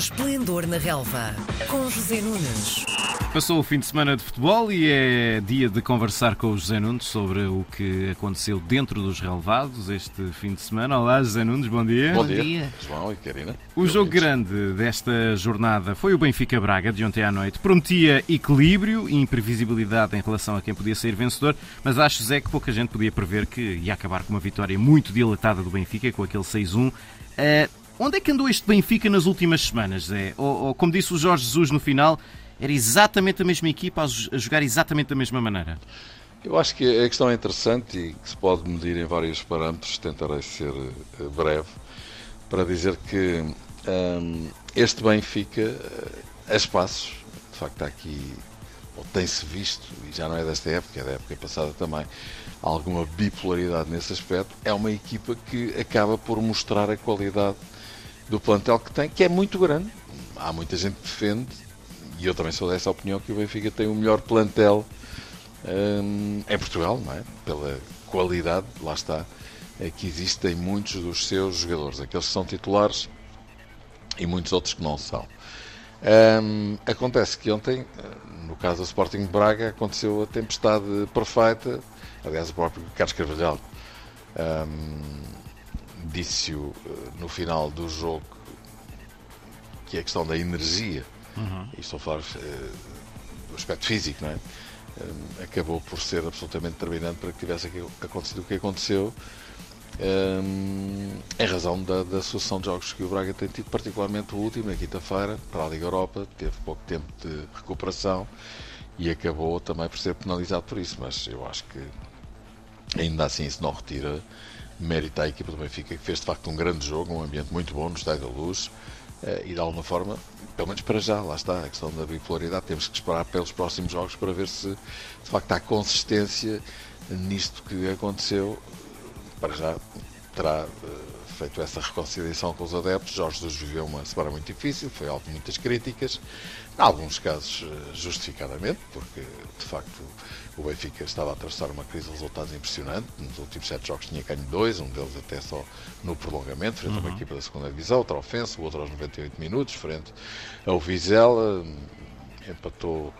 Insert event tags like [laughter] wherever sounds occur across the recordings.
Esplendor na Relva, com José Nunes. Passou o fim de semana de futebol e é dia de conversar com o José Nunes sobre o que aconteceu dentro dos relevados este fim de semana. Olá, José Nunes, bom dia. Bom, dia. dia. João e Karina. O jogo grande desta jornada foi o Benfica Braga, de ontem à noite. Prometia equilíbrio e imprevisibilidade em relação a quem podia sair vencedor, mas acho, Zé, que pouca gente podia prever que ia acabar com uma vitória muito dilatada do Benfica, com aquele 6-1. Uh, onde é que andou este Benfica nas últimas semanas, Zé? Ou, ou como disse o Jorge Jesus no final, era exatamente a mesma equipa a jogar exatamente da mesma maneira? Eu acho que a questão é interessante e que se pode medir em vários parâmetros, tentarei ser eh, breve, para dizer que um, este Benfica, eh, a espaços, de facto está aqui, ou tem-se visto, e já não é desta época, é da época passada também, alguma bipolaridade nesse aspecto, é uma equipa que acaba por mostrar a qualidade do plantel que tem, que é muito grande. Há muita gente que defende e eu também sou dessa opinião, que o Benfica tem o melhor plantel hum, em Portugal, não é? Pela qualidade, lá está, é que existem muitos dos seus jogadores, aqueles que são titulares e muitos outros que não são. Hum, acontece que ontem, no caso do Sporting de Braga, aconteceu a tempestade perfeita. Aliás, o próprio Carlos Carvalhal hum, disse-o eh, no final do jogo que é a questão da energia Uhum. E estou a falar uh, do aspecto físico, não é? Uh, acabou por ser absolutamente determinante para que tivesse acontecido o que aconteceu. Um, em razão da, da sucessão de jogos que o Braga tem tido, particularmente o último, na quinta-feira, para a Liga Europa, teve pouco tempo de recuperação e acabou também por ser penalizado por isso. Mas eu acho que ainda assim isso não retira mérito à equipa do Benfica, que fez de facto um grande jogo, um ambiente muito bom no Estádio da Luz eh, e de alguma forma, pelo menos para já, lá está a questão da bipolaridade, temos que esperar pelos próximos jogos para ver se de facto há consistência nisto que aconteceu. Para já terá eh, feito essa reconciliação com os adeptos. Jorge Jesus viveu uma semana muito difícil, foi alvo de muitas críticas, em alguns casos eh, justificadamente, porque de facto o Benfica estava a atravessar uma crise de resultados impressionante. Nos últimos sete jogos tinha ganho dois, um deles até só no prolongamento, frente uhum. a uma uhum. equipa da segunda divisão, outra ofensa, o outro aos 98 minutos, frente ao Vizela, empatou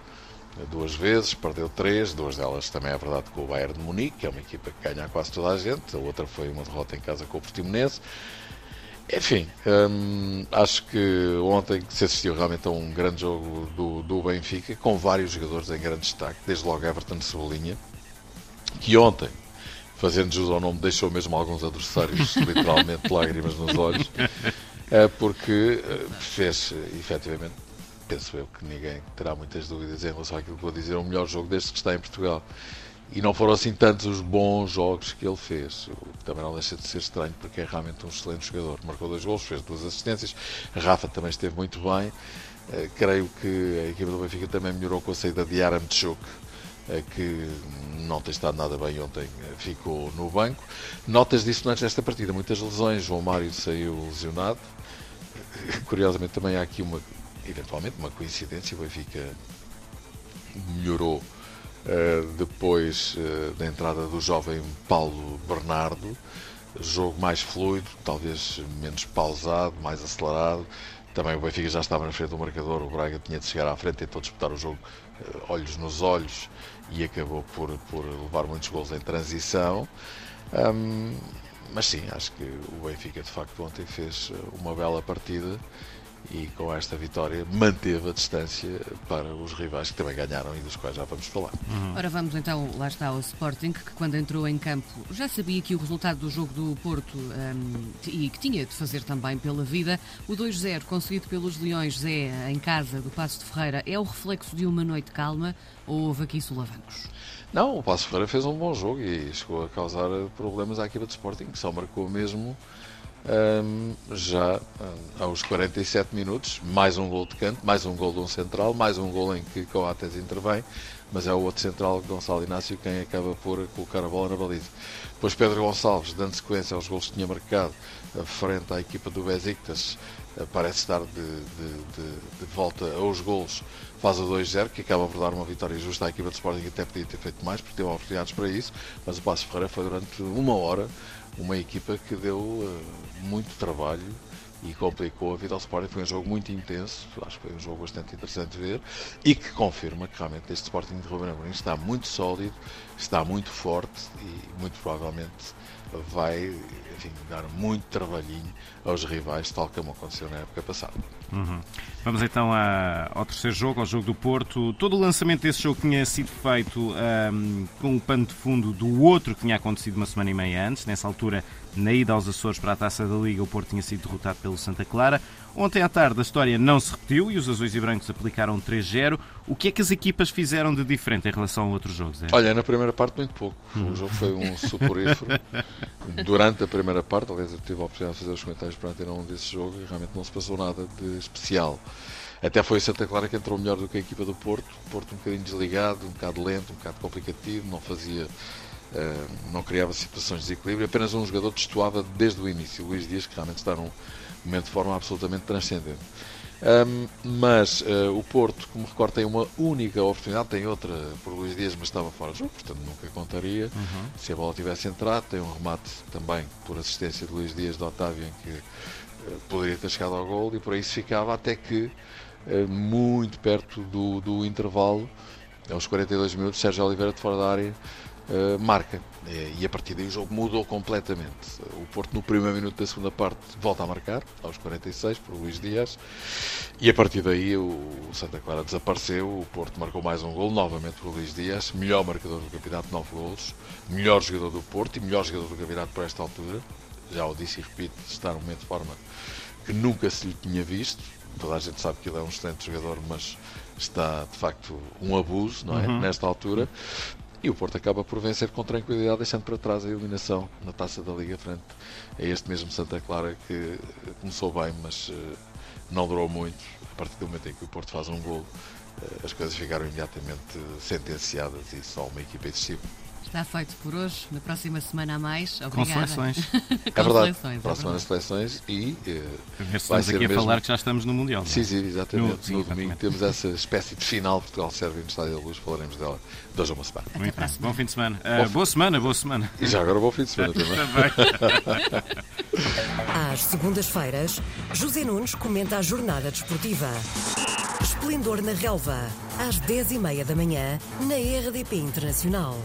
duas vezes, perdeu três, duas delas também é verdade com o Bayern de Munique, que é uma equipa que ganha quase toda a gente, a outra foi uma derrota em casa com o Portimonense. Enfim, hum, acho que ontem se assistiu realmente a um grande jogo do, do Benfica, com vários jogadores em grande destaque, desde logo Everton Cebolinha, que ontem, fazendo jus ao nome, deixou mesmo alguns adversários [laughs] literalmente lágrimas nos olhos, é porque eh, fez efetivamente penso eu que ninguém terá muitas dúvidas em relação àquilo que vou dizer, é o melhor jogo desde que está em Portugal. E não foram assim tantos os bons jogos que ele fez, o que também não deixa de ser estranho, porque é realmente um excelente jogador. Marcou dois gols, fez duas assistências, Rafa também esteve muito bem. Uh, creio que a equipa do Benfica também melhorou com a saída de Aram Tchuk, uh, que não tem estado nada bem ontem, uh, ficou no banco. Notas disso antes desta partida, muitas lesões, João Mário saiu lesionado. Curiosamente também há aqui uma eventualmente uma coincidência, o Benfica melhorou uh, depois uh, da entrada do jovem Paulo Bernardo, jogo mais fluido, talvez menos pausado, mais acelerado. Também o Benfica já estava na frente do marcador, o Braga tinha de chegar à frente, tentou disputar o jogo uh, olhos nos olhos e acabou por, por levar muitos gols em transição. Um, mas sim, acho que o Benfica de facto ontem fez uma bela partida e com esta vitória manteve a distância para os rivais que também ganharam e dos quais já vamos falar. Uhum. Ora, vamos então, lá está o Sporting, que quando entrou em campo já sabia que o resultado do jogo do Porto um, e que tinha de fazer também pela vida, o 2-0 conseguido pelos Leões Zé em casa do Passo de Ferreira é o reflexo de uma noite calma ou houve aqui solavancos? Não, o Passo Ferreira fez um bom jogo e chegou a causar problemas à equipa de Sporting, que só marcou mesmo já um, aos 47 minutos, mais um gol de canto, mais um gol de um central, mais um gol em que Coates intervém, mas é o outro central, Gonçalo Inácio, quem acaba por colocar a bola na baliza. Depois Pedro Gonçalves, dando sequência aos gols que tinha marcado, frente à equipa do Besiktas, eh, parece estar de, de, de, de volta aos gols, faz o 2-0, que acaba por dar uma vitória justa à equipa de Sporting, que até podia ter feito mais, porque teve oportunidades para isso, mas o Passo Ferreira foi durante uma hora uma equipa que deu uh, muito trabalho e complicou a vida ao Sporting. Foi um jogo muito intenso, acho que foi um jogo bastante interessante de ver e que confirma que realmente este Sporting de Ruben Amorim está muito sólido, está muito forte e muito provavelmente vai enfim, dar muito trabalhinho aos rivais, tal como aconteceu na época passada. Uhum. Vamos então a, ao terceiro jogo, ao jogo do Porto. Todo o lançamento desse jogo tinha sido feito um, com o pano de fundo do outro que tinha acontecido uma semana e meia antes. Nessa altura, na ida aos Açores para a Taça da Liga, o Porto tinha sido derrotado pelo Santa Clara. Ontem à tarde a história não se repetiu e os azuis e brancos aplicaram 3-0. O que é que as equipas fizeram de diferente em relação a outros jogos? É? Olha, na primeira parte muito pouco. O jogo foi um suporífero. [laughs] Durante a primeira parte, aliás, eu tive a oportunidade de fazer os comentários para ter um desse jogo e realmente não se passou nada de especial. Até foi o Santa Clara que entrou melhor do que a equipa do Porto. O Porto um bocadinho desligado, um bocado lento, um bocado complicativo, não fazia, não criava situações de desequilíbrio. Apenas um jogador destoava desde o início, o Luís Dias, que realmente está num momento de forma absolutamente transcendente. Um, mas uh, o Porto, como recordo, tem uma única oportunidade, tem outra por Luís Dias, mas estava fora de jogo, portanto nunca contaria. Uhum. Se a bola tivesse entrado, tem um remate também por assistência de Luís Dias de Otávio, em que uh, poderia ter chegado ao gol, e por aí se ficava até que, uh, muito perto do, do intervalo, aos 42 minutos, Sérgio Oliveira de fora da área uh, marca. E a partir daí o jogo mudou completamente. O Porto, no primeiro minuto da segunda parte, volta a marcar, aos 46, por Luís Dias. E a partir daí o Santa Clara desapareceu. O Porto marcou mais um gol, novamente por Luís Dias. Melhor marcador do campeonato, 9 golos. Melhor jogador do Porto e melhor jogador do campeonato por esta altura. Já o disse e repito, está num momento de forma que nunca se lhe tinha visto. Toda a gente sabe que ele é um excelente jogador, mas está de facto um abuso não é? Uhum. nesta altura. E o Porto acaba por vencer com tranquilidade, deixando para trás a eliminação na taça da Liga frente a este mesmo Santa Clara que começou bem, mas uh, não durou muito. A partir do momento em que o Porto faz um gol, uh, as coisas ficaram imediatamente sentenciadas e só uma equipa existiu. Está feito por hoje. Na próxima semana a mais. Obrigada. Com seleções. [laughs] Com é verdade. Seleções, próxima é seleções e. Uh, estamos aqui a mesmo... falar que já estamos no Mundial. Sim, é? sim, exatamente. No, sim, no domingo temos essa espécie de final Portugal-Sérvia no Estádio da Luz. Falaremos dela de hoje a uma semana. Até Muito bem. Bom fim de semana. Uh, boa semana, boa semana. E já agora bom fim de semana [laughs] também. [laughs] Às segundas-feiras, José Nunes comenta a jornada desportiva. Esplendor na Relva, às 10h30 da manhã, na RDP Internacional.